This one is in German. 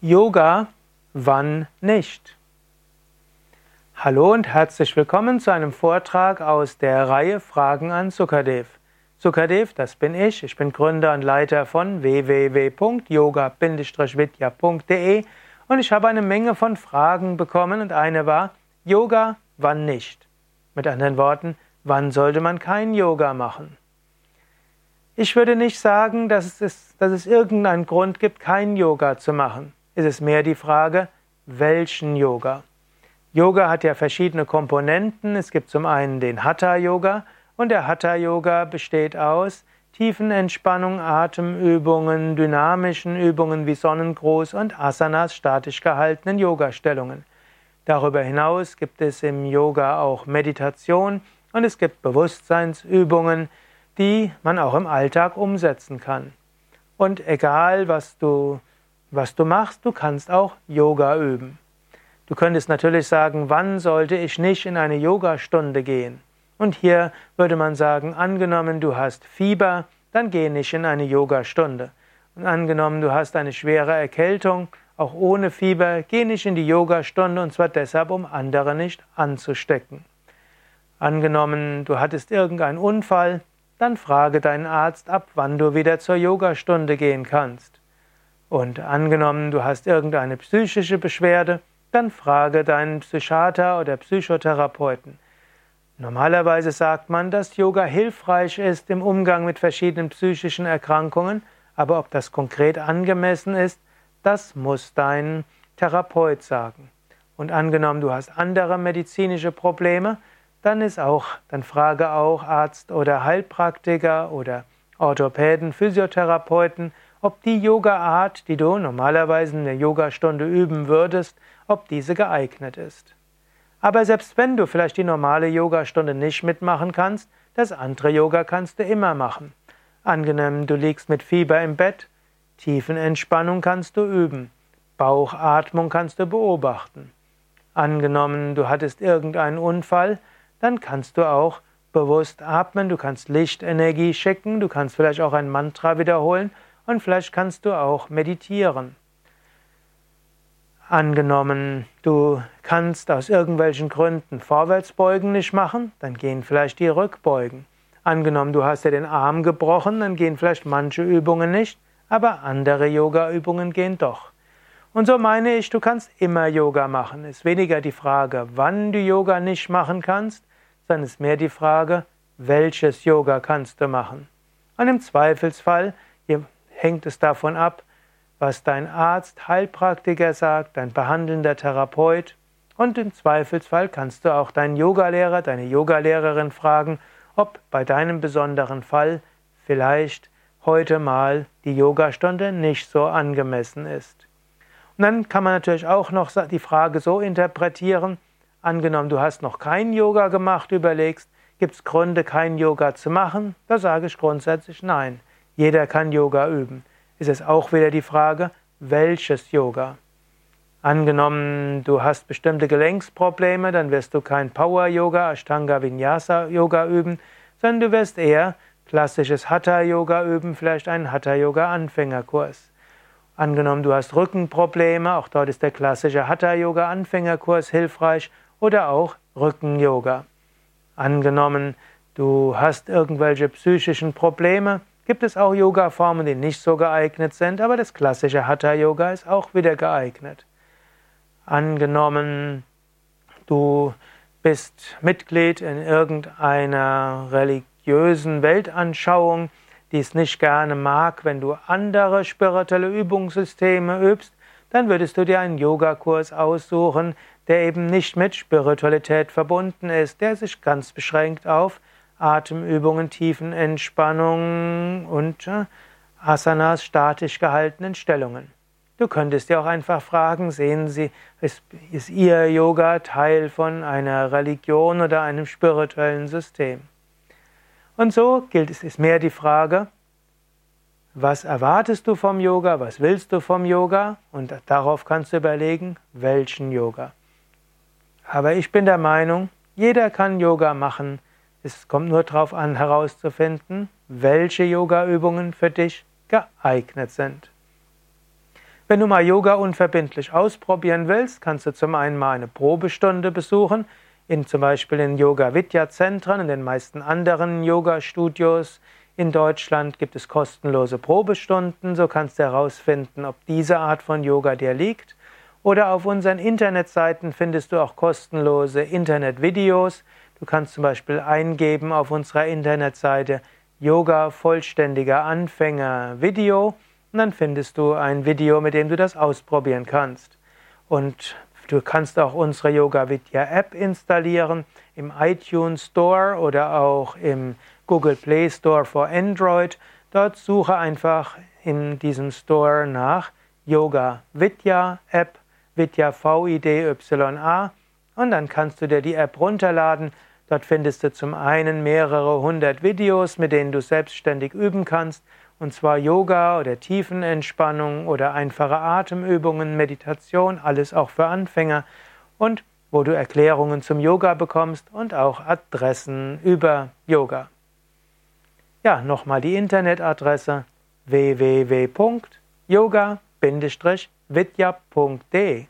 Yoga, wann nicht? Hallo und herzlich willkommen zu einem Vortrag aus der Reihe Fragen an Sukadev. Sukadev, das bin ich. Ich bin Gründer und Leiter von www.yoga-vidya.de und ich habe eine Menge von Fragen bekommen und eine war Yoga, wann nicht? Mit anderen Worten, wann sollte man kein Yoga machen? Ich würde nicht sagen, dass es, dass es irgendeinen Grund gibt, kein Yoga zu machen ist es mehr die Frage, welchen Yoga. Yoga hat ja verschiedene Komponenten. Es gibt zum einen den Hatha-Yoga und der Hatha-Yoga besteht aus Tiefenentspannung, Atemübungen, dynamischen Übungen wie Sonnengruß und Asanas, statisch gehaltenen Yoga-Stellungen. Darüber hinaus gibt es im Yoga auch Meditation und es gibt Bewusstseinsübungen, die man auch im Alltag umsetzen kann. Und egal, was du was du machst, du kannst auch Yoga üben. Du könntest natürlich sagen, wann sollte ich nicht in eine Yogastunde gehen? Und hier würde man sagen, angenommen du hast Fieber, dann geh nicht in eine Yogastunde. Und angenommen du hast eine schwere Erkältung, auch ohne Fieber, geh nicht in die Yogastunde und zwar deshalb, um andere nicht anzustecken. Angenommen du hattest irgendeinen Unfall, dann frage deinen Arzt ab, wann du wieder zur Yogastunde gehen kannst. Und angenommen, du hast irgendeine psychische Beschwerde, dann frage deinen Psychiater oder Psychotherapeuten. Normalerweise sagt man, dass Yoga hilfreich ist im Umgang mit verschiedenen psychischen Erkrankungen, aber ob das konkret angemessen ist, das muss dein Therapeut sagen. Und angenommen, du hast andere medizinische Probleme, dann ist auch, dann frage auch Arzt oder Heilpraktiker oder Orthopäden, Physiotherapeuten, ob die Yoga-Art, die du normalerweise in der Yogastunde üben würdest, ob diese geeignet ist. Aber selbst wenn du vielleicht die normale Yogastunde nicht mitmachen kannst, das andere Yoga kannst du immer machen. Angenommen, du liegst mit Fieber im Bett, Tiefenentspannung kannst du üben, Bauchatmung kannst du beobachten. Angenommen, du hattest irgendeinen Unfall, dann kannst du auch bewusst atmen, du kannst Lichtenergie schicken, du kannst vielleicht auch ein Mantra wiederholen und vielleicht kannst du auch meditieren. Angenommen, du kannst aus irgendwelchen Gründen Vorwärtsbeugen nicht machen, dann gehen vielleicht die Rückbeugen. Angenommen, du hast dir den Arm gebrochen, dann gehen vielleicht manche Übungen nicht, aber andere Yoga-Übungen gehen doch. Und so meine ich, du kannst immer Yoga machen. Es ist weniger die Frage, wann du Yoga nicht machen kannst, sondern es ist mehr die Frage, welches Yoga kannst du machen. Und im Zweifelsfall, hängt es davon ab, was dein Arzt, Heilpraktiker sagt, dein behandelnder Therapeut. Und im Zweifelsfall kannst du auch deinen Yogalehrer, deine Yogalehrerin fragen, ob bei deinem besonderen Fall vielleicht heute mal die Yogastunde nicht so angemessen ist. Und dann kann man natürlich auch noch die Frage so interpretieren, angenommen du hast noch kein Yoga gemacht, überlegst, gibt es Gründe, kein Yoga zu machen? Da sage ich grundsätzlich nein. Jeder kann Yoga üben. Ist es auch wieder die Frage, welches Yoga? Angenommen, du hast bestimmte Gelenksprobleme, dann wirst du kein Power-Yoga, Ashtanga Vinyasa-Yoga üben, sondern du wirst eher klassisches Hatha-Yoga üben, vielleicht einen Hatha-Yoga-Anfängerkurs. Angenommen, du hast Rückenprobleme, auch dort ist der klassische Hatha-Yoga-Anfängerkurs hilfreich oder auch Rücken-Yoga. Angenommen, du hast irgendwelche psychischen Probleme, gibt es auch Yoga-Formen, die nicht so geeignet sind, aber das klassische Hatha-Yoga ist auch wieder geeignet. Angenommen, du bist Mitglied in irgendeiner religiösen Weltanschauung, die es nicht gerne mag, wenn du andere spirituelle Übungssysteme übst, dann würdest du dir einen Yogakurs aussuchen, der eben nicht mit Spiritualität verbunden ist, der sich ganz beschränkt auf Atemübungen, Tiefenentspannung und äh, Asanas, statisch gehaltenen Stellungen. Du könntest dir auch einfach fragen, sehen Sie, ist, ist Ihr Yoga Teil von einer Religion oder einem spirituellen System? Und so gilt es, ist mehr die Frage, was erwartest du vom Yoga, was willst du vom Yoga? Und darauf kannst du überlegen, welchen Yoga. Aber ich bin der Meinung, jeder kann Yoga machen, es kommt nur darauf an, herauszufinden, welche Yoga-Übungen für dich geeignet sind. Wenn du mal Yoga unverbindlich ausprobieren willst, kannst du zum einen mal eine Probestunde besuchen, in zum Beispiel in Yoga Vidya Zentren, in den meisten anderen Yoga Studios in Deutschland gibt es kostenlose Probestunden, so kannst du herausfinden, ob diese Art von Yoga dir liegt. Oder auf unseren Internetseiten findest du auch kostenlose Internetvideos. Du kannst zum Beispiel eingeben auf unserer Internetseite Yoga vollständiger Anfänger Video und dann findest du ein Video, mit dem du das ausprobieren kannst. Und du kannst auch unsere Yoga Vidya App installieren im iTunes Store oder auch im Google Play Store for Android. Dort suche einfach in diesem Store nach Yoga Vidya App, Vidya V-I-D-Y-A und dann kannst du dir die App runterladen Dort findest du zum einen mehrere hundert Videos, mit denen du selbstständig üben kannst, und zwar Yoga oder Tiefenentspannung oder einfache Atemübungen, Meditation, alles auch für Anfänger und wo du Erklärungen zum Yoga bekommst und auch Adressen über Yoga. Ja, nochmal die Internetadresse www.yoga-vidya.de